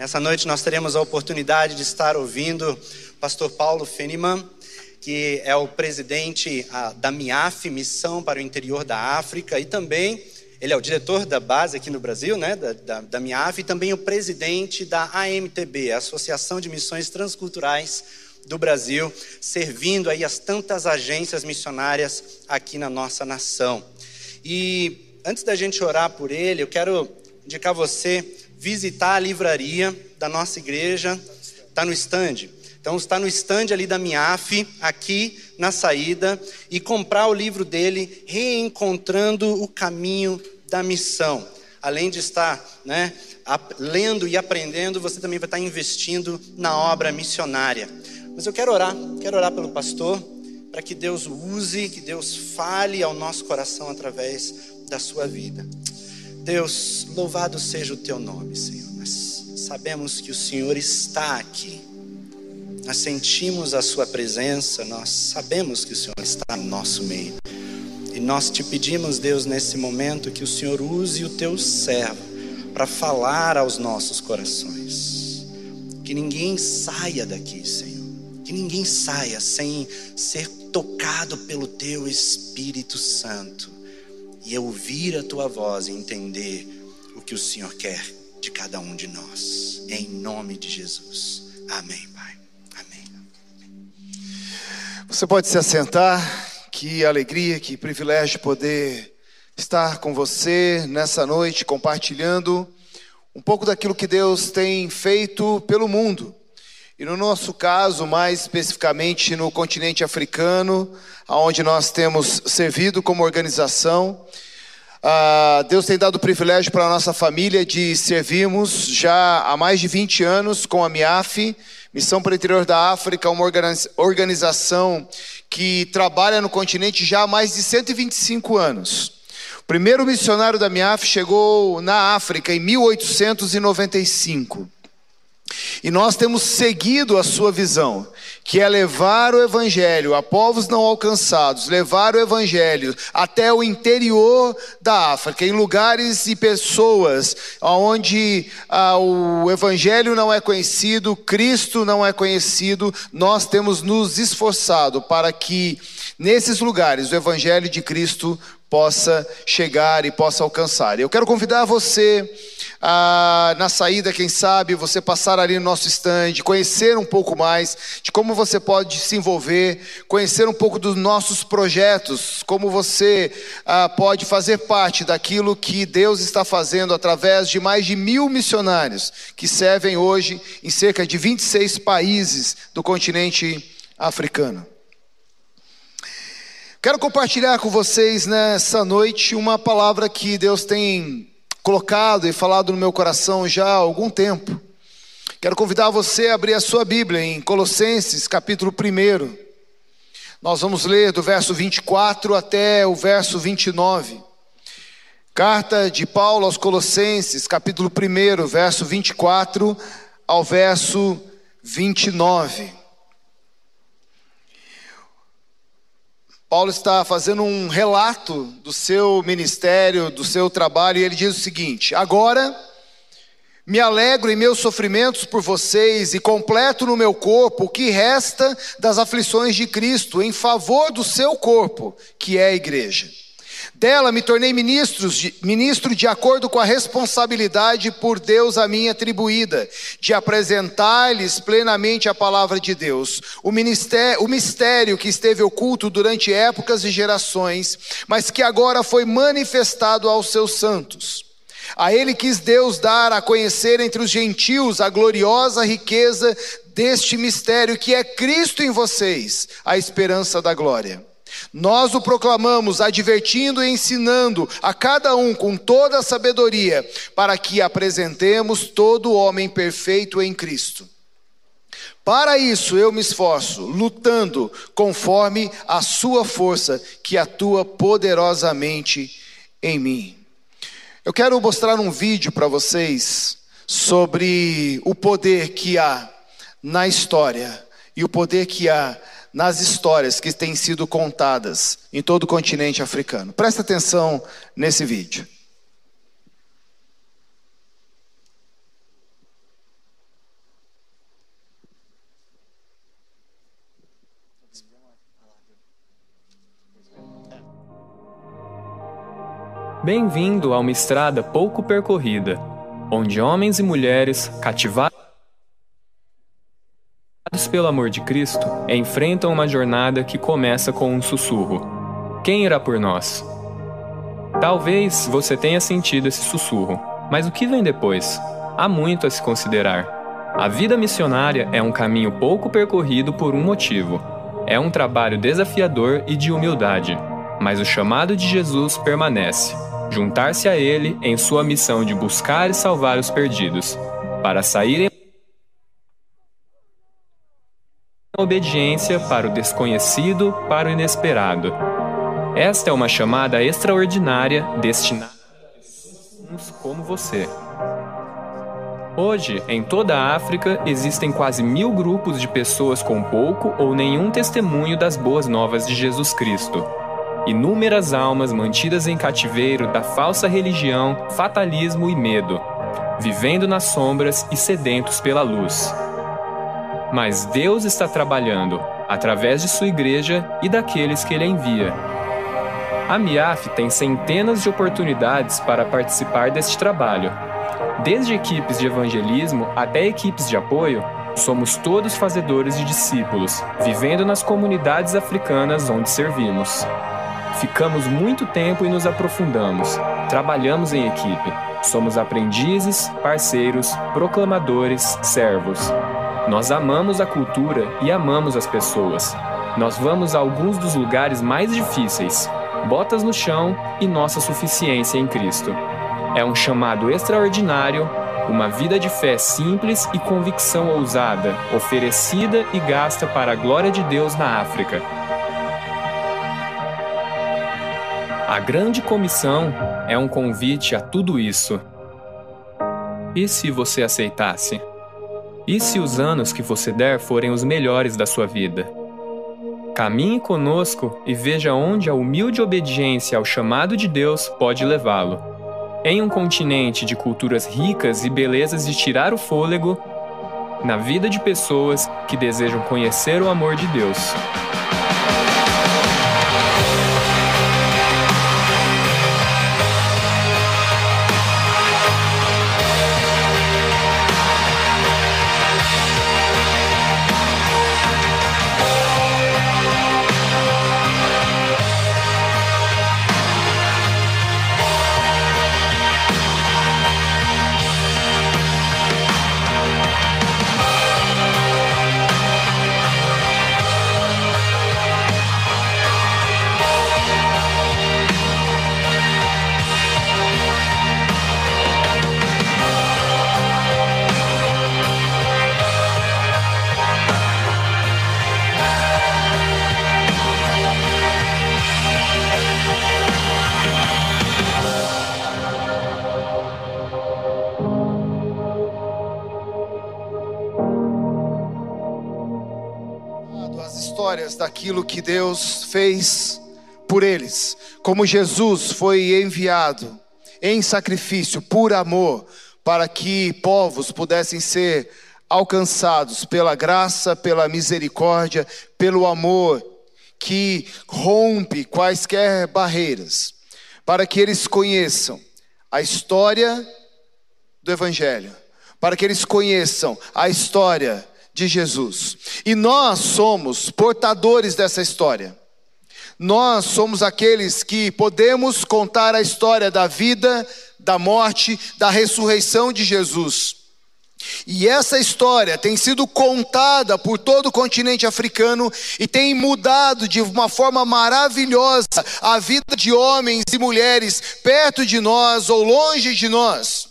Nessa noite nós teremos a oportunidade de estar ouvindo o pastor Paulo Feniman, que é o presidente da MIAF, Missão para o Interior da África, e também ele é o diretor da base aqui no Brasil, né, da, da, da MIAF, e também o presidente da AMTB, Associação de Missões Transculturais do Brasil, servindo aí as tantas agências missionárias aqui na nossa nação. E antes da gente orar por ele, eu quero indicar você visitar a livraria da nossa igreja, está no stand. Então está no stand ali da Miaf, aqui na saída, e comprar o livro dele, Reencontrando o Caminho da Missão. Além de estar né, lendo e aprendendo, você também vai estar investindo na obra missionária. Mas eu quero orar, quero orar pelo pastor, para que Deus use, que Deus fale ao nosso coração através da sua vida. Deus, louvado seja o teu nome, Senhor. Nós sabemos que o Senhor está aqui. Nós sentimos a sua presença, nós sabemos que o Senhor está no nosso meio. E nós te pedimos, Deus, nesse momento, que o Senhor use o teu servo para falar aos nossos corações. Que ninguém saia daqui, Senhor. Que ninguém saia sem ser tocado pelo teu Espírito Santo e ouvir a tua voz e entender o que o Senhor quer de cada um de nós. Em nome de Jesus. Amém, Pai. Amém. Você pode se assentar. Que alegria, que privilégio poder estar com você nessa noite, compartilhando um pouco daquilo que Deus tem feito pelo mundo. E no nosso caso, mais especificamente no continente africano, onde nós temos servido como organização, ah, Deus tem dado o privilégio para a nossa família de servirmos já há mais de 20 anos com a MIAF, Missão para o Interior da África, uma organização que trabalha no continente já há mais de 125 anos. O primeiro missionário da MIAF chegou na África em 1895. E nós temos seguido a sua visão, que é levar o evangelho a povos não alcançados, levar o evangelho até o interior da África, em lugares e pessoas onde ah, o evangelho não é conhecido, Cristo não é conhecido, nós temos nos esforçado para que nesses lugares o evangelho de Cristo possa chegar e possa alcançar. Eu quero convidar você ah, na saída, quem sabe, você passar ali no nosso stand, conhecer um pouco mais de como você pode se envolver, conhecer um pouco dos nossos projetos, como você ah, pode fazer parte daquilo que Deus está fazendo através de mais de mil missionários que servem hoje em cerca de 26 países do continente africano. Quero compartilhar com vocês nessa noite uma palavra que Deus tem colocado e falado no meu coração já há algum tempo. Quero convidar você a abrir a sua Bíblia em Colossenses, capítulo 1. Nós vamos ler do verso 24 até o verso 29. Carta de Paulo aos Colossenses, capítulo 1, verso 24 ao verso 29. Paulo está fazendo um relato do seu ministério, do seu trabalho, e ele diz o seguinte: Agora me alegro em meus sofrimentos por vocês e completo no meu corpo o que resta das aflições de Cristo em favor do seu corpo, que é a igreja. Dela me tornei de, ministro de acordo com a responsabilidade por Deus a mim atribuída, de apresentar-lhes plenamente a palavra de Deus, o, o mistério que esteve oculto durante épocas e gerações, mas que agora foi manifestado aos seus santos. A ele quis Deus dar a conhecer entre os gentios a gloriosa riqueza deste mistério que é Cristo em vocês, a esperança da glória. Nós o proclamamos, advertindo e ensinando a cada um com toda a sabedoria, para que apresentemos todo homem perfeito em Cristo. Para isso eu me esforço, lutando conforme a sua força que atua poderosamente em mim. Eu quero mostrar um vídeo para vocês sobre o poder que há na história e o poder que há nas histórias que têm sido contadas em todo o continente africano. Presta atenção nesse vídeo. Bem-vindo a uma estrada pouco percorrida, onde homens e mulheres cativaram pelo amor de Cristo, enfrentam uma jornada que começa com um sussurro: Quem irá por nós? Talvez você tenha sentido esse sussurro, mas o que vem depois? Há muito a se considerar. A vida missionária é um caminho pouco percorrido por um motivo. É um trabalho desafiador e de humildade, mas o chamado de Jesus permanece juntar-se a Ele em sua missão de buscar e salvar os perdidos, para saírem obediência para o desconhecido, para o inesperado. Esta é uma chamada extraordinária destinada a pessoas como você. Hoje, em toda a África, existem quase mil grupos de pessoas com pouco ou nenhum testemunho das boas novas de Jesus Cristo. Inúmeras almas mantidas em cativeiro da falsa religião, fatalismo e medo, vivendo nas sombras e sedentos pela luz. Mas Deus está trabalhando, através de sua igreja e daqueles que ele envia. A MIAF tem centenas de oportunidades para participar deste trabalho Desde equipes de evangelismo até equipes de apoio, somos todos fazedores de discípulos, vivendo nas comunidades africanas onde servimos. Ficamos muito tempo e nos aprofundamos. Trabalhamos em equipe. Somos aprendizes, parceiros, proclamadores, servos. Nós amamos a cultura e amamos as pessoas. Nós vamos a alguns dos lugares mais difíceis, botas no chão e nossa suficiência em Cristo. É um chamado extraordinário, uma vida de fé simples e convicção ousada, oferecida e gasta para a glória de Deus na África. A Grande Comissão é um convite a tudo isso. E se você aceitasse? E se os anos que você der forem os melhores da sua vida? Caminhe conosco e veja onde a humilde obediência ao chamado de Deus pode levá-lo. Em um continente de culturas ricas e belezas de tirar o fôlego, na vida de pessoas que desejam conhecer o amor de Deus. Daquilo que Deus fez por eles, como Jesus foi enviado em sacrifício por amor para que povos pudessem ser alcançados pela graça, pela misericórdia, pelo amor que rompe quaisquer barreiras, para que eles conheçam a história do Evangelho, para que eles conheçam a história de Jesus. E nós somos portadores dessa história. Nós somos aqueles que podemos contar a história da vida, da morte, da ressurreição de Jesus. E essa história tem sido contada por todo o continente africano e tem mudado de uma forma maravilhosa a vida de homens e mulheres perto de nós ou longe de nós.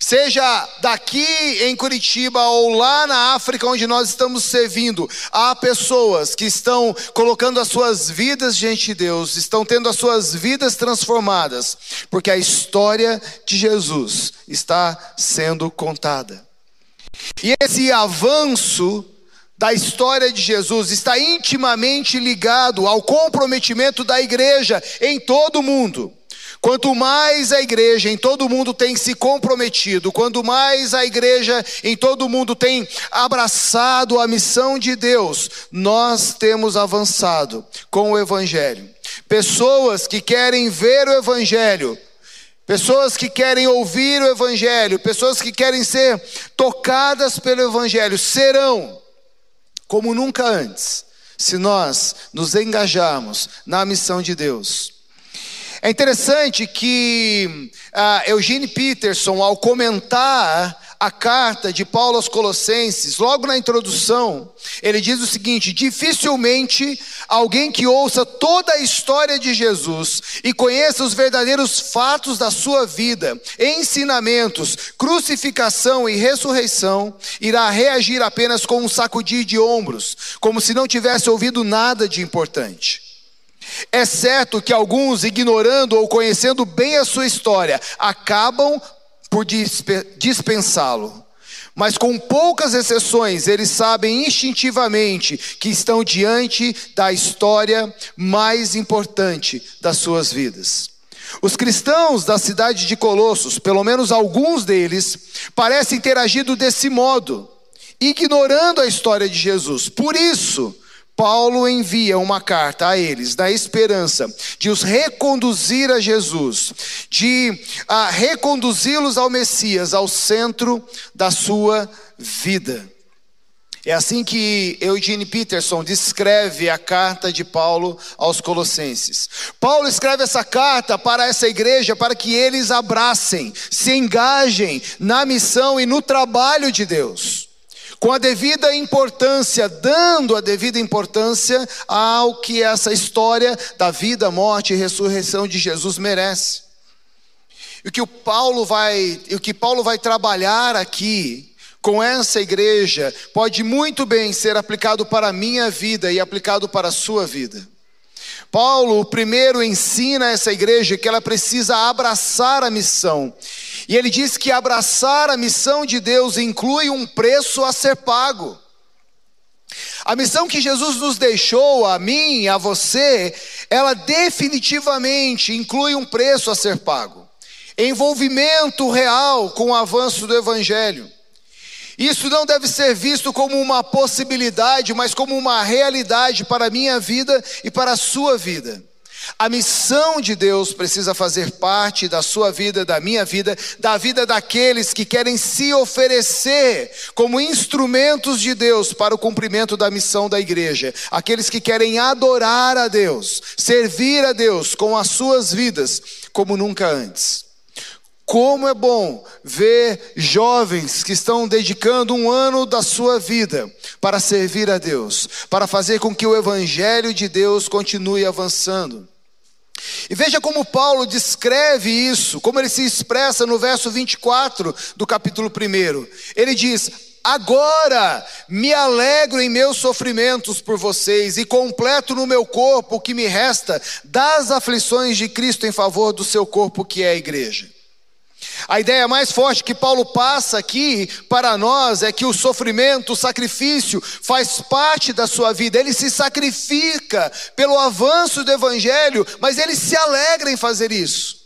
Seja daqui em Curitiba ou lá na África, onde nós estamos servindo, há pessoas que estão colocando as suas vidas diante de Deus, estão tendo as suas vidas transformadas, porque a história de Jesus está sendo contada. E esse avanço da história de Jesus está intimamente ligado ao comprometimento da igreja em todo o mundo. Quanto mais a igreja em todo mundo tem se comprometido, quanto mais a igreja em todo mundo tem abraçado a missão de Deus, nós temos avançado com o Evangelho. pessoas que querem ver o Evangelho, pessoas que querem ouvir o Evangelho, pessoas que querem ser tocadas pelo Evangelho, serão como nunca antes, se nós nos engajarmos na missão de Deus. É interessante que uh, Eugene Peterson, ao comentar a carta de Paulo aos Colossenses, logo na introdução, ele diz o seguinte: dificilmente alguém que ouça toda a história de Jesus e conheça os verdadeiros fatos da sua vida, ensinamentos, crucificação e ressurreição, irá reagir apenas com um sacudir de ombros, como se não tivesse ouvido nada de importante. É certo que alguns, ignorando ou conhecendo bem a sua história, acabam por dispensá-lo. Mas com poucas exceções, eles sabem instintivamente que estão diante da história mais importante das suas vidas. Os cristãos da cidade de Colossos, pelo menos alguns deles, parecem ter agido desse modo, ignorando a história de Jesus. Por isso, Paulo envia uma carta a eles, da esperança de os reconduzir a Jesus, de ah, reconduzi-los ao Messias, ao centro da sua vida. É assim que Eugene Peterson descreve a carta de Paulo aos Colossenses. Paulo escreve essa carta para essa igreja para que eles abracem, se engajem na missão e no trabalho de Deus com a devida importância, dando a devida importância ao que essa história da vida, morte e ressurreição de Jesus merece. E o que o Paulo vai, o que Paulo vai trabalhar aqui com essa igreja pode muito bem ser aplicado para a minha vida e aplicado para a sua vida. Paulo, o primeiro, ensina essa igreja que ela precisa abraçar a missão. E ele diz que abraçar a missão de Deus inclui um preço a ser pago. A missão que Jesus nos deixou, a mim, a você, ela definitivamente inclui um preço a ser pago. Envolvimento real com o avanço do Evangelho. Isso não deve ser visto como uma possibilidade, mas como uma realidade para a minha vida e para a sua vida. A missão de Deus precisa fazer parte da sua vida, da minha vida, da vida daqueles que querem se oferecer como instrumentos de Deus para o cumprimento da missão da igreja. Aqueles que querem adorar a Deus, servir a Deus com as suas vidas como nunca antes. Como é bom ver jovens que estão dedicando um ano da sua vida para servir a Deus, para fazer com que o Evangelho de Deus continue avançando. E veja como Paulo descreve isso, como ele se expressa no verso 24 do capítulo 1. Ele diz: Agora me alegro em meus sofrimentos por vocês e completo no meu corpo o que me resta das aflições de Cristo em favor do seu corpo, que é a igreja. A ideia mais forte que Paulo passa aqui para nós é que o sofrimento, o sacrifício, faz parte da sua vida. Ele se sacrifica pelo avanço do Evangelho, mas ele se alegra em fazer isso.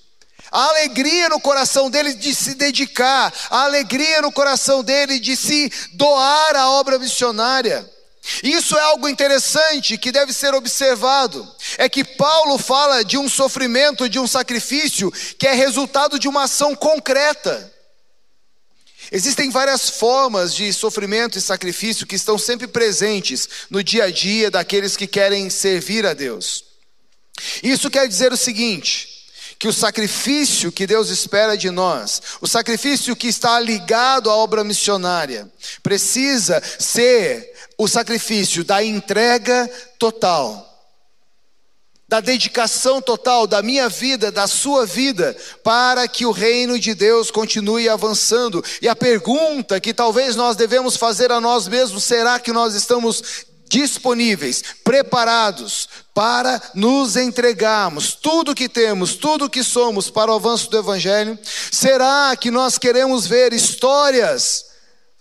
A alegria no coração dele de se dedicar, a alegria no coração dele de se doar à obra missionária. Isso é algo interessante que deve ser observado. É que Paulo fala de um sofrimento, de um sacrifício, que é resultado de uma ação concreta. Existem várias formas de sofrimento e sacrifício que estão sempre presentes no dia a dia daqueles que querem servir a Deus. Isso quer dizer o seguinte: que o sacrifício que Deus espera de nós, o sacrifício que está ligado à obra missionária, precisa ser o sacrifício da entrega total, da dedicação total da minha vida, da sua vida, para que o reino de Deus continue avançando. E a pergunta que talvez nós devemos fazer a nós mesmos: será que nós estamos disponíveis, preparados para nos entregarmos tudo que temos, tudo que somos para o avanço do Evangelho? Será que nós queremos ver histórias?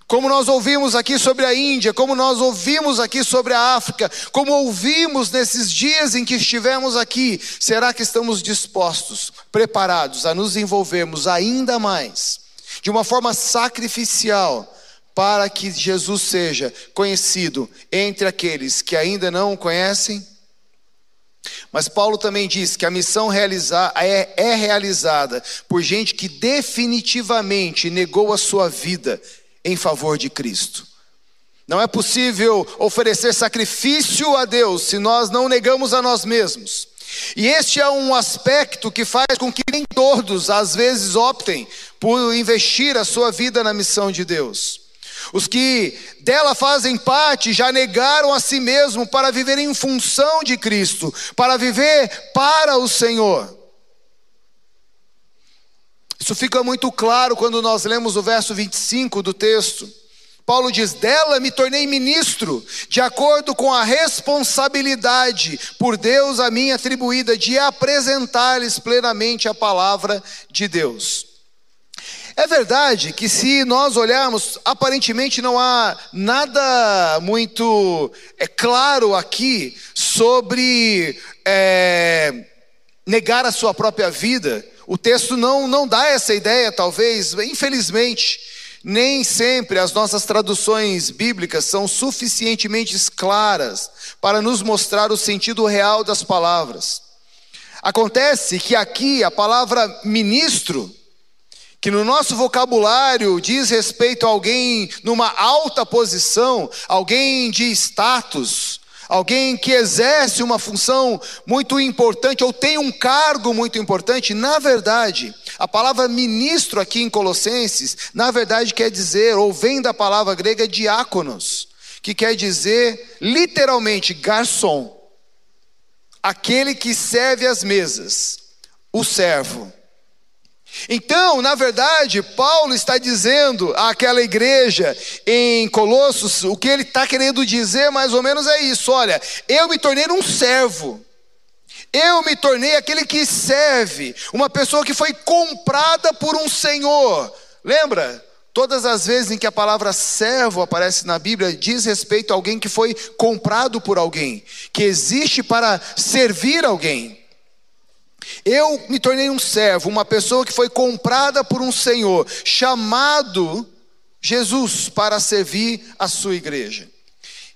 Como nós ouvimos aqui sobre a Índia, como nós ouvimos aqui sobre a África, como ouvimos nesses dias em que estivemos aqui, será que estamos dispostos, preparados a nos envolvermos ainda mais, de uma forma sacrificial, para que Jesus seja conhecido entre aqueles que ainda não o conhecem? Mas Paulo também diz que a missão realizar, é, é realizada por gente que definitivamente negou a sua vida em favor de Cristo. Não é possível oferecer sacrifício a Deus se nós não negamos a nós mesmos. E este é um aspecto que faz com que nem todos, às vezes, optem por investir a sua vida na missão de Deus. Os que dela fazem parte já negaram a si mesmo para viver em função de Cristo, para viver para o Senhor. Isso fica muito claro quando nós lemos o verso 25 do texto. Paulo diz: Dela me tornei ministro, de acordo com a responsabilidade por Deus a mim atribuída de apresentar-lhes plenamente a palavra de Deus. É verdade que, se nós olharmos, aparentemente não há nada muito é, claro aqui sobre é, negar a sua própria vida. O texto não, não dá essa ideia, talvez, infelizmente. Nem sempre as nossas traduções bíblicas são suficientemente claras para nos mostrar o sentido real das palavras. Acontece que aqui a palavra ministro que no nosso vocabulário diz respeito a alguém numa alta posição, alguém de status, alguém que exerce uma função muito importante ou tem um cargo muito importante, na verdade, a palavra ministro aqui em Colossenses, na verdade quer dizer, ou vem da palavra grega diáconos, que quer dizer literalmente garçom, aquele que serve as mesas, o servo. Então, na verdade, Paulo está dizendo àquela igreja em Colossos, o que ele está querendo dizer mais ou menos é isso: olha, eu me tornei um servo, eu me tornei aquele que serve, uma pessoa que foi comprada por um senhor. Lembra? Todas as vezes em que a palavra servo aparece na Bíblia, diz respeito a alguém que foi comprado por alguém, que existe para servir alguém. Eu me tornei um servo, uma pessoa que foi comprada por um Senhor, chamado Jesus para servir a sua igreja.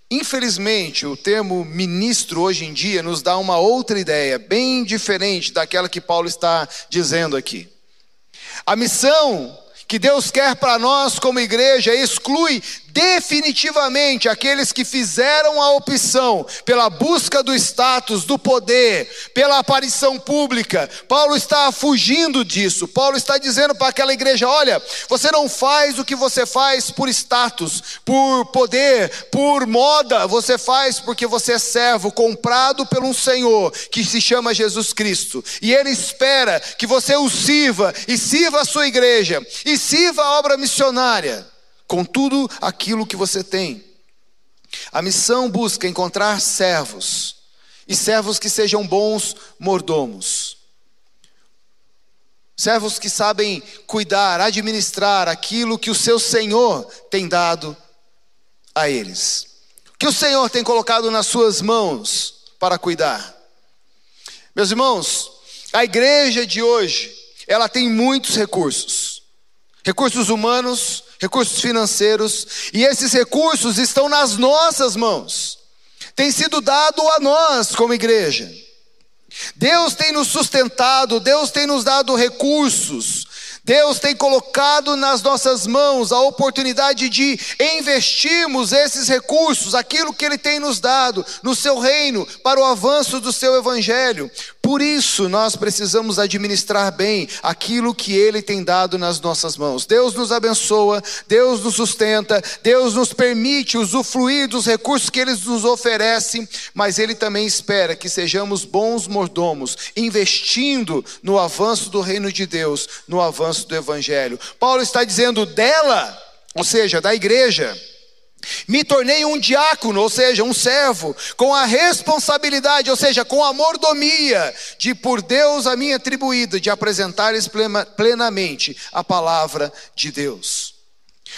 Infelizmente, o termo ministro hoje em dia nos dá uma outra ideia, bem diferente daquela que Paulo está dizendo aqui. A missão que Deus quer para nós como igreja exclui definitivamente aqueles que fizeram a opção pela busca do status, do poder, pela aparição pública. Paulo está fugindo disso. Paulo está dizendo para aquela igreja: olha, você não faz o que você faz por status, por poder, por moda, você faz porque você é servo, comprado por um Senhor que se chama Jesus Cristo. E Ele espera que você o sirva e sirva a sua igreja e sirva a obra missionária com tudo aquilo que você tem. A missão busca encontrar servos, e servos que sejam bons mordomos. Servos que sabem cuidar, administrar aquilo que o seu Senhor tem dado a eles. Que o Senhor tem colocado nas suas mãos para cuidar. Meus irmãos, a igreja de hoje, ela tem muitos recursos. Recursos humanos, recursos financeiros, e esses recursos estão nas nossas mãos, tem sido dado a nós como igreja. Deus tem nos sustentado, Deus tem nos dado recursos, Deus tem colocado nas nossas mãos a oportunidade de investirmos esses recursos, aquilo que Ele tem nos dado, no seu reino, para o avanço do seu evangelho. Por isso, nós precisamos administrar bem aquilo que Ele tem dado nas nossas mãos. Deus nos abençoa, Deus nos sustenta, Deus nos permite usufruir dos recursos que Ele nos oferece, mas Ele também espera que sejamos bons mordomos, investindo no avanço do reino de Deus, no avanço do Evangelho. Paulo está dizendo dela, ou seja, da igreja me tornei um diácono, ou seja, um servo, com a responsabilidade, ou seja, com a mordomia de por Deus a mim atribuída de apresentar-lhes plenamente a palavra de Deus.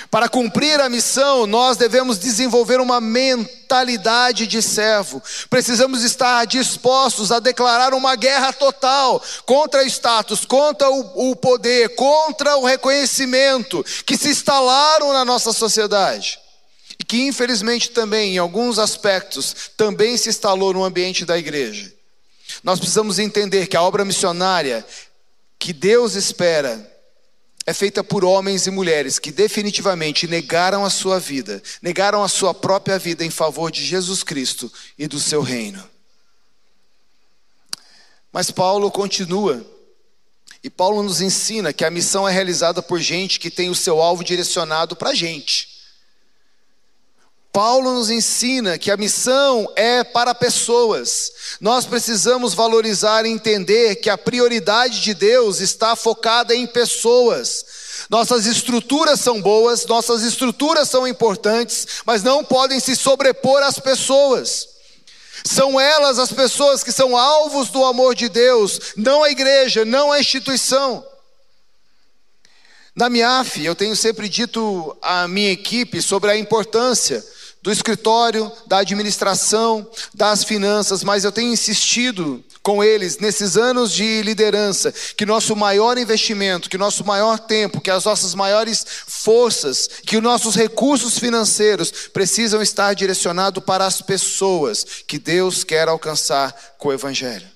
Para cumprir a missão, nós devemos desenvolver uma mentalidade de servo. Precisamos estar dispostos a declarar uma guerra total contra o status, contra o, poder, contra o reconhecimento que se instalaram na nossa sociedade que infelizmente também, em alguns aspectos, também se instalou no ambiente da igreja. Nós precisamos entender que a obra missionária que Deus espera é feita por homens e mulheres que definitivamente negaram a sua vida, negaram a sua própria vida em favor de Jesus Cristo e do seu reino. Mas Paulo continua, e Paulo nos ensina que a missão é realizada por gente que tem o seu alvo direcionado para a gente. Paulo nos ensina que a missão é para pessoas. Nós precisamos valorizar e entender que a prioridade de Deus está focada em pessoas. Nossas estruturas são boas, nossas estruturas são importantes, mas não podem se sobrepor às pessoas. São elas as pessoas que são alvos do amor de Deus, não a igreja, não a instituição. Na MIAF, eu tenho sempre dito à minha equipe sobre a importância do escritório, da administração, das finanças, mas eu tenho insistido com eles nesses anos de liderança que nosso maior investimento, que nosso maior tempo, que as nossas maiores forças, que os nossos recursos financeiros precisam estar direcionados para as pessoas que Deus quer alcançar com o evangelho.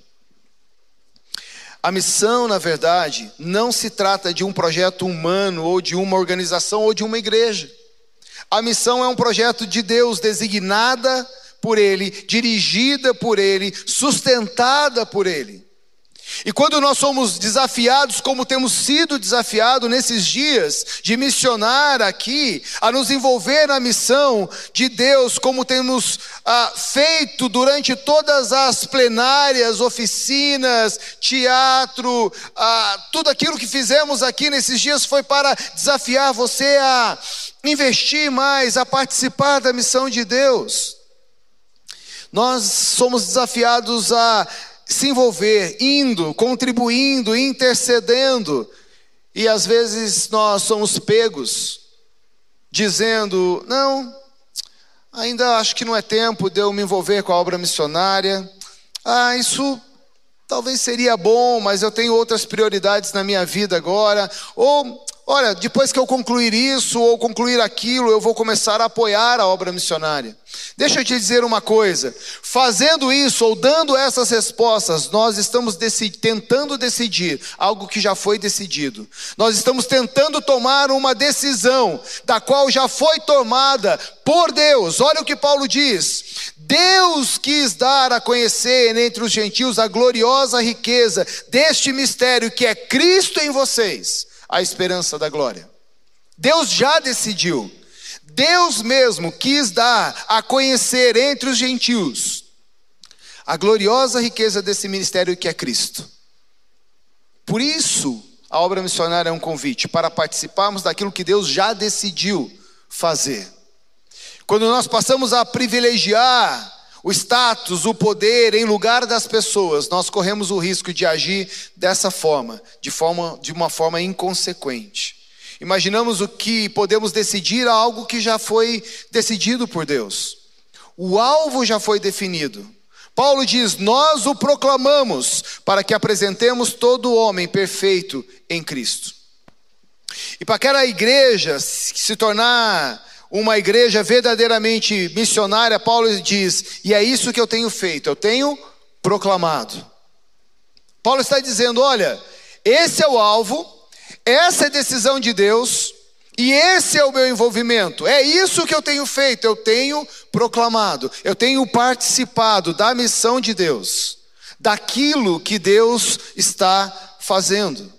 A missão, na verdade, não se trata de um projeto humano ou de uma organização ou de uma igreja. A missão é um projeto de Deus designada por Ele, dirigida por Ele, sustentada por Ele. E quando nós somos desafiados, como temos sido desafiados nesses dias, de missionar aqui, a nos envolver na missão de Deus, como temos ah, feito durante todas as plenárias, oficinas, teatro, ah, tudo aquilo que fizemos aqui nesses dias foi para desafiar você a investir mais, a participar da missão de Deus. Nós somos desafiados a se envolver, indo, contribuindo, intercedendo, e às vezes nós somos pegos, dizendo: não, ainda acho que não é tempo de eu me envolver com a obra missionária, ah, isso talvez seria bom, mas eu tenho outras prioridades na minha vida agora, ou Olha, depois que eu concluir isso ou concluir aquilo, eu vou começar a apoiar a obra missionária. Deixa eu te dizer uma coisa: fazendo isso ou dando essas respostas, nós estamos tentando decidir algo que já foi decidido. Nós estamos tentando tomar uma decisão da qual já foi tomada por Deus. Olha o que Paulo diz: Deus quis dar a conhecer entre os gentios a gloriosa riqueza deste mistério que é Cristo em vocês a esperança da glória. Deus já decidiu. Deus mesmo quis dar a conhecer entre os gentios a gloriosa riqueza desse ministério que é Cristo. Por isso, a obra missionária é um convite para participarmos daquilo que Deus já decidiu fazer. Quando nós passamos a privilegiar o status, o poder em lugar das pessoas, nós corremos o risco de agir dessa forma, de forma de uma forma inconsequente. Imaginamos o que podemos decidir algo que já foi decidido por Deus. O alvo já foi definido. Paulo diz: Nós o proclamamos para que apresentemos todo homem perfeito em Cristo. E para aquela igreja se tornar uma igreja verdadeiramente missionária, Paulo diz: e é isso que eu tenho feito, eu tenho proclamado. Paulo está dizendo: olha, esse é o alvo, essa é a decisão de Deus, e esse é o meu envolvimento. É isso que eu tenho feito, eu tenho proclamado, eu tenho participado da missão de Deus, daquilo que Deus está fazendo.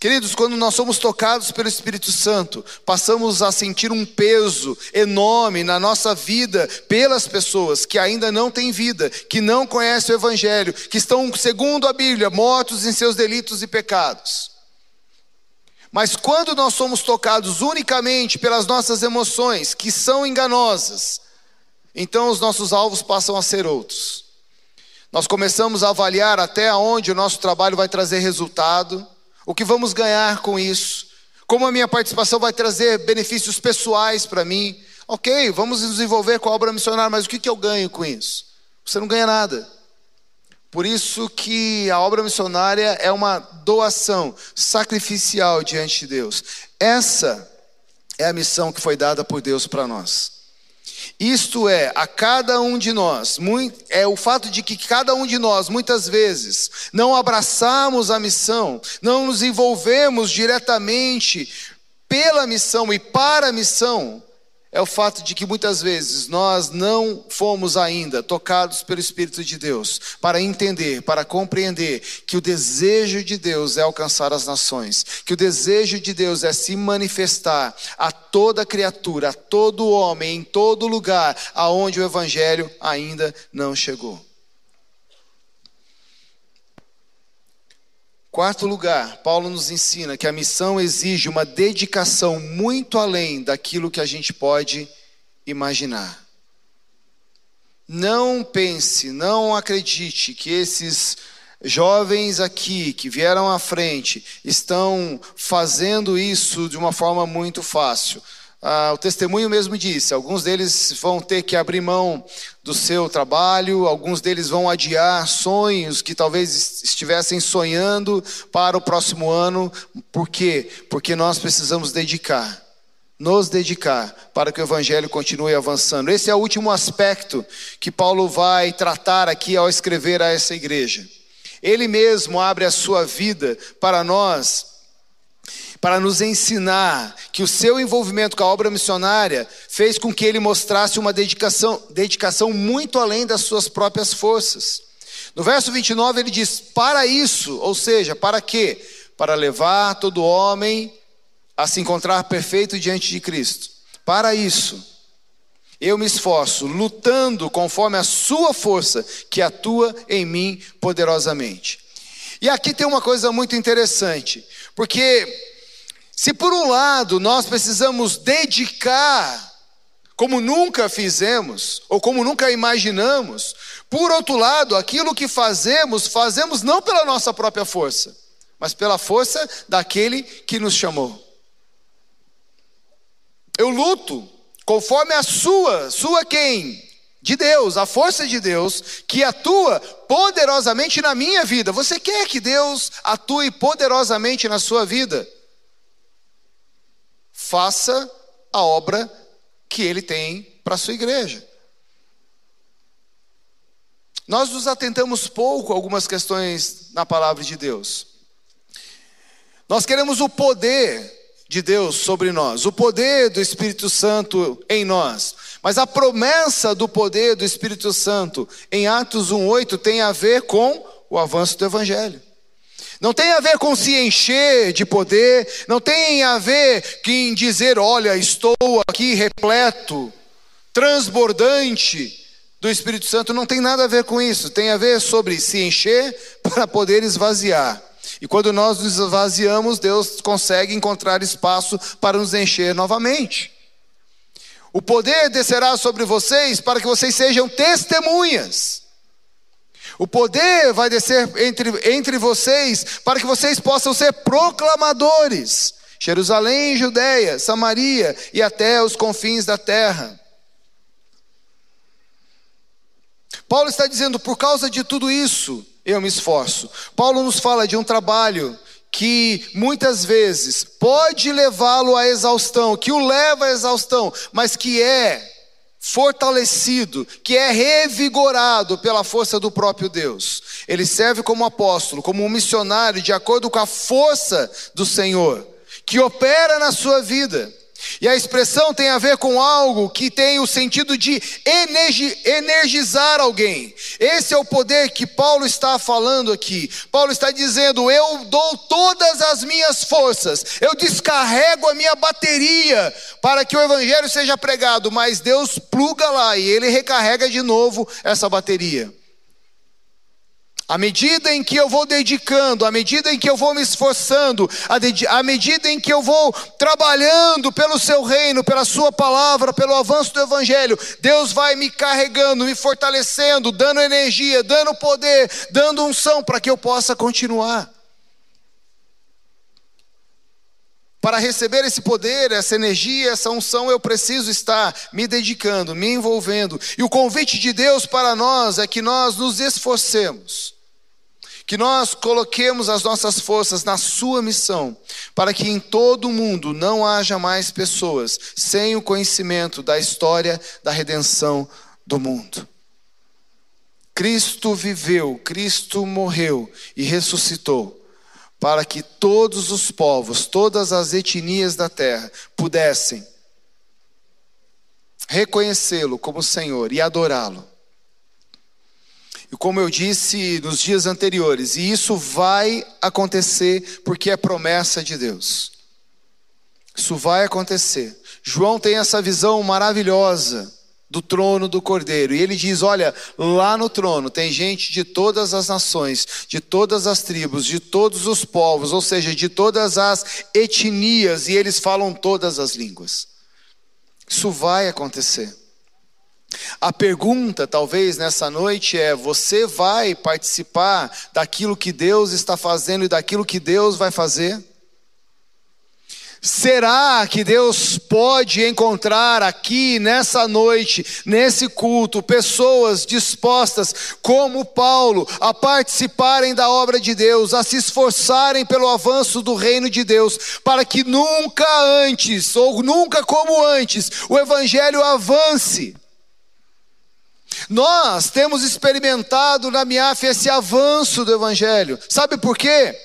Queridos, quando nós somos tocados pelo Espírito Santo, passamos a sentir um peso enorme na nossa vida pelas pessoas que ainda não têm vida, que não conhecem o Evangelho, que estão, segundo a Bíblia, mortos em seus delitos e pecados. Mas quando nós somos tocados unicamente pelas nossas emoções, que são enganosas, então os nossos alvos passam a ser outros. Nós começamos a avaliar até onde o nosso trabalho vai trazer resultado o que vamos ganhar com isso? Como a minha participação vai trazer benefícios pessoais para mim? Ok, vamos nos envolver com a obra missionária, mas o que, que eu ganho com isso? Você não ganha nada. Por isso que a obra missionária é uma doação sacrificial diante de Deus. Essa é a missão que foi dada por Deus para nós. Isto é, a cada um de nós, é o fato de que cada um de nós, muitas vezes, não abraçamos a missão, não nos envolvemos diretamente pela missão e para a missão, é o fato de que muitas vezes nós não fomos ainda tocados pelo Espírito de Deus para entender, para compreender que o desejo de Deus é alcançar as nações, que o desejo de Deus é se manifestar a toda criatura, a todo homem, em todo lugar aonde o Evangelho ainda não chegou. Quarto lugar, Paulo nos ensina que a missão exige uma dedicação muito além daquilo que a gente pode imaginar. Não pense, não acredite que esses jovens aqui que vieram à frente estão fazendo isso de uma forma muito fácil. Ah, o testemunho mesmo disse: alguns deles vão ter que abrir mão do seu trabalho, alguns deles vão adiar sonhos que talvez estivessem sonhando para o próximo ano. Por quê? Porque nós precisamos dedicar, nos dedicar para que o evangelho continue avançando. Esse é o último aspecto que Paulo vai tratar aqui ao escrever a essa igreja. Ele mesmo abre a sua vida para nós para nos ensinar que o seu envolvimento com a obra missionária fez com que ele mostrasse uma dedicação, dedicação muito além das suas próprias forças. No verso 29 ele diz: Para isso, ou seja, para quê? Para levar todo homem a se encontrar perfeito diante de Cristo. Para isso, eu me esforço, lutando conforme a sua força que atua em mim poderosamente. E aqui tem uma coisa muito interessante, porque se por um lado nós precisamos dedicar, como nunca fizemos, ou como nunca imaginamos, por outro lado, aquilo que fazemos, fazemos não pela nossa própria força, mas pela força daquele que nos chamou. Eu luto conforme a sua, sua quem? De Deus, a força de Deus que atua poderosamente na minha vida. Você quer que Deus atue poderosamente na sua vida? Faça a obra que ele tem para a sua igreja. Nós nos atentamos pouco a algumas questões na palavra de Deus. Nós queremos o poder de Deus sobre nós, o poder do Espírito Santo em nós. Mas a promessa do poder do Espírito Santo em Atos 1:8 tem a ver com o avanço do evangelho. Não tem a ver com se encher de poder, não tem a ver em dizer, olha, estou aqui repleto, transbordante do Espírito Santo, não tem nada a ver com isso, tem a ver sobre se encher para poder esvaziar. E quando nós nos esvaziamos, Deus consegue encontrar espaço para nos encher novamente. O poder descerá sobre vocês para que vocês sejam testemunhas. O poder vai descer entre, entre vocês para que vocês possam ser proclamadores. Jerusalém, Judéia, Samaria e até os confins da terra. Paulo está dizendo, por causa de tudo isso, eu me esforço. Paulo nos fala de um trabalho que muitas vezes pode levá-lo à exaustão, que o leva à exaustão, mas que é fortalecido, que é revigorado pela força do próprio Deus. Ele serve como apóstolo, como um missionário, de acordo com a força do Senhor, que opera na sua vida. E a expressão tem a ver com algo que tem o sentido de energizar alguém. Esse é o poder que Paulo está falando aqui. Paulo está dizendo: Eu dou todas as minhas forças, eu descarrego a minha bateria para que o evangelho seja pregado, mas Deus pluga lá e ele recarrega de novo essa bateria. À medida em que eu vou dedicando, à medida em que eu vou me esforçando, à medida em que eu vou trabalhando pelo seu reino, pela sua palavra, pelo avanço do evangelho, Deus vai me carregando, me fortalecendo, dando energia, dando poder, dando unção para que eu possa continuar. Para receber esse poder, essa energia, essa unção, eu preciso estar me dedicando, me envolvendo. E o convite de Deus para nós é que nós nos esforcemos que nós coloquemos as nossas forças na Sua missão, para que em todo o mundo não haja mais pessoas sem o conhecimento da história da redenção do mundo. Cristo viveu, Cristo morreu e ressuscitou para que todos os povos, todas as etnias da terra pudessem reconhecê-lo como Senhor e adorá-lo. E como eu disse nos dias anteriores, e isso vai acontecer porque é promessa de Deus. Isso vai acontecer. João tem essa visão maravilhosa do trono do Cordeiro. E ele diz: Olha, lá no trono tem gente de todas as nações, de todas as tribos, de todos os povos, ou seja, de todas as etnias, e eles falam todas as línguas. Isso vai acontecer. A pergunta, talvez nessa noite, é: você vai participar daquilo que Deus está fazendo e daquilo que Deus vai fazer? Será que Deus pode encontrar aqui nessa noite, nesse culto, pessoas dispostas, como Paulo, a participarem da obra de Deus, a se esforçarem pelo avanço do reino de Deus, para que nunca antes, ou nunca como antes, o Evangelho avance? Nós temos experimentado na MIAF esse avanço do Evangelho, sabe por quê?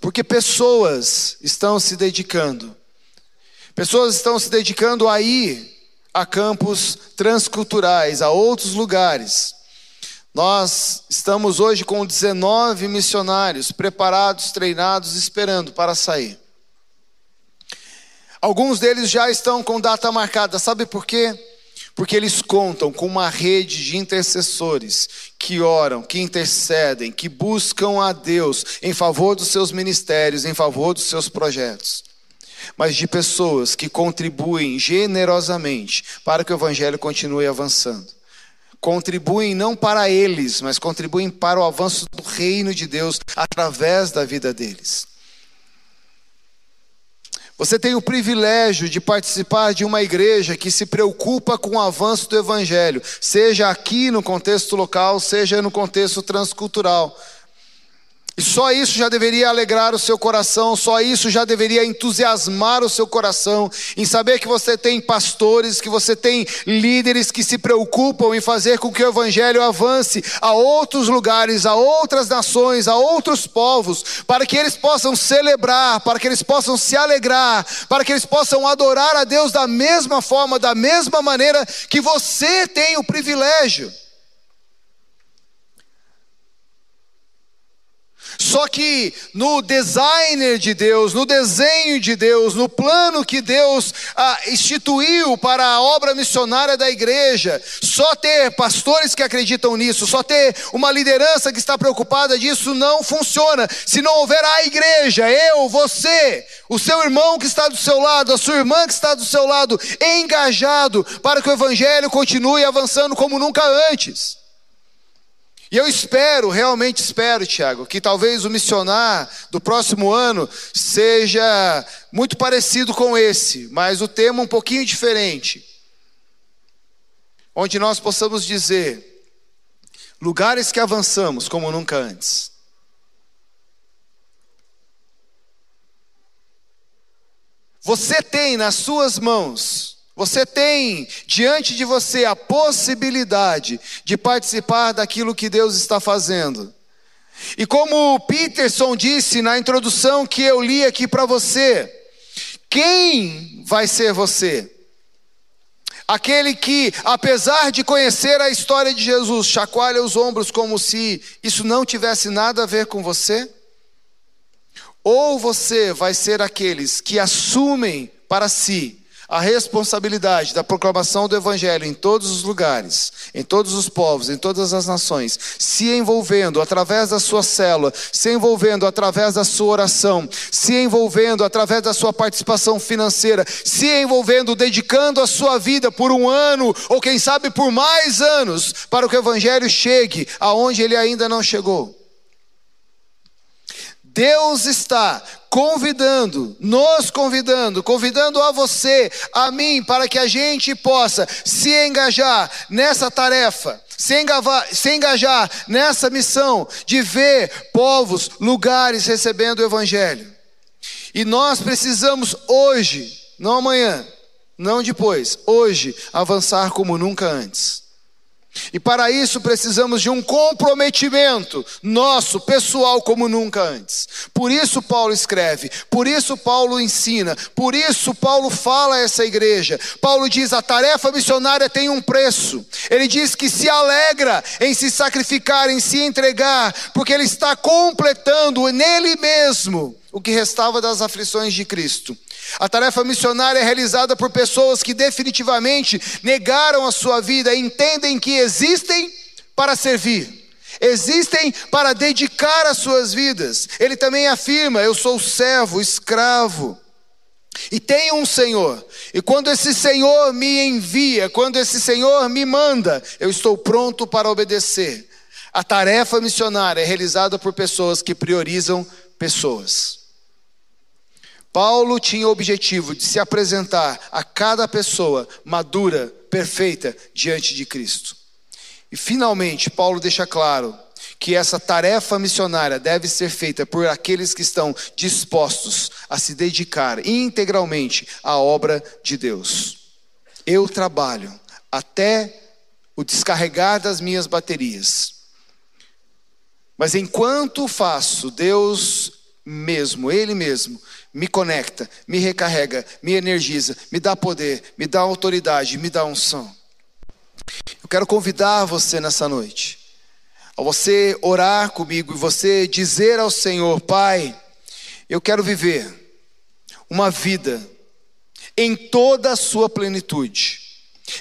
Porque pessoas estão se dedicando. Pessoas estão se dedicando a ir a campos transculturais, a outros lugares. Nós estamos hoje com 19 missionários preparados, treinados, esperando para sair. Alguns deles já estão com data marcada, sabe por quê? Porque eles contam com uma rede de intercessores que oram, que intercedem, que buscam a Deus em favor dos seus ministérios, em favor dos seus projetos. Mas de pessoas que contribuem generosamente para que o Evangelho continue avançando. Contribuem não para eles, mas contribuem para o avanço do reino de Deus através da vida deles. Você tem o privilégio de participar de uma igreja que se preocupa com o avanço do Evangelho, seja aqui no contexto local, seja no contexto transcultural. E só isso já deveria alegrar o seu coração, só isso já deveria entusiasmar o seu coração, em saber que você tem pastores, que você tem líderes que se preocupam em fazer com que o Evangelho avance a outros lugares, a outras nações, a outros povos, para que eles possam celebrar, para que eles possam se alegrar, para que eles possam adorar a Deus da mesma forma, da mesma maneira que você tem o privilégio. Só que no designer de Deus, no desenho de Deus, no plano que Deus ah, instituiu para a obra missionária da igreja, só ter pastores que acreditam nisso, só ter uma liderança que está preocupada disso não funciona. Se não houver a igreja, eu, você, o seu irmão que está do seu lado, a sua irmã que está do seu lado, engajado para que o evangelho continue avançando como nunca antes. E eu espero, realmente espero, Tiago, que talvez o missionar do próximo ano seja muito parecido com esse, mas o tema um pouquinho diferente. Onde nós possamos dizer: lugares que avançamos como nunca antes. Você tem nas suas mãos você tem diante de você a possibilidade de participar daquilo que Deus está fazendo. E como Peterson disse na introdução que eu li aqui para você, quem vai ser você? Aquele que, apesar de conhecer a história de Jesus, chacoalha os ombros como se isso não tivesse nada a ver com você? Ou você vai ser aqueles que assumem para si a responsabilidade da proclamação do Evangelho em todos os lugares, em todos os povos, em todas as nações, se envolvendo através da sua célula, se envolvendo através da sua oração, se envolvendo através da sua participação financeira, se envolvendo, dedicando a sua vida por um ano, ou quem sabe por mais anos, para que o Evangelho chegue aonde ele ainda não chegou. Deus está convidando, nos convidando, convidando a você, a mim, para que a gente possa se engajar nessa tarefa, se engajar, se engajar nessa missão de ver povos, lugares recebendo o Evangelho. E nós precisamos hoje, não amanhã, não depois, hoje, avançar como nunca antes. E para isso precisamos de um comprometimento nosso, pessoal, como nunca antes. Por isso Paulo escreve, por isso Paulo ensina, por isso Paulo fala a essa igreja. Paulo diz: a tarefa missionária tem um preço. Ele diz que se alegra em se sacrificar, em se entregar, porque ele está completando nele mesmo o que restava das aflições de Cristo. A tarefa missionária é realizada por pessoas que definitivamente negaram a sua vida entendem que existem para servir. Existem para dedicar as suas vidas. Ele também afirma: Eu sou servo, escravo. E tenho um Senhor. E quando esse Senhor me envia, quando esse Senhor me manda, eu estou pronto para obedecer. A tarefa missionária é realizada por pessoas que priorizam pessoas. Paulo tinha o objetivo de se apresentar a cada pessoa madura, perfeita diante de Cristo. E finalmente, Paulo deixa claro que essa tarefa missionária deve ser feita por aqueles que estão dispostos a se dedicar integralmente à obra de Deus. Eu trabalho até o descarregar das minhas baterias. Mas enquanto faço, Deus mesmo, Ele mesmo, me conecta, me recarrega, me energiza, me dá poder, me dá autoridade, me dá unção. Eu quero convidar você nessa noite, a você orar comigo e você dizer ao Senhor: Pai, eu quero viver uma vida em toda a sua plenitude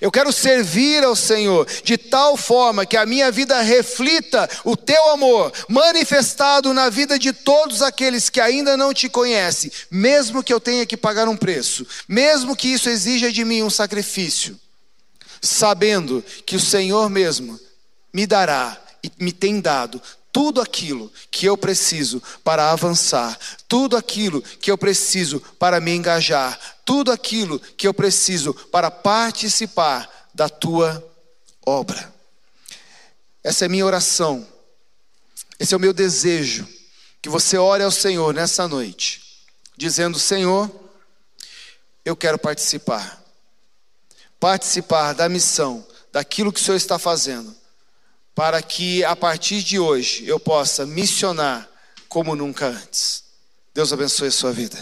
eu quero servir ao Senhor de tal forma que a minha vida reflita o teu amor, manifestado na vida de todos aqueles que ainda não te conhecem, mesmo que eu tenha que pagar um preço, mesmo que isso exija de mim um sacrifício, sabendo que o Senhor mesmo me dará e me tem dado tudo aquilo que eu preciso para avançar, tudo aquilo que eu preciso para me engajar, tudo aquilo que eu preciso para participar da tua obra. Essa é minha oração, esse é o meu desejo, que você ore ao Senhor nessa noite, dizendo: Senhor, eu quero participar, participar da missão, daquilo que o Senhor está fazendo para que a partir de hoje eu possa missionar como nunca antes. Deus abençoe a sua vida.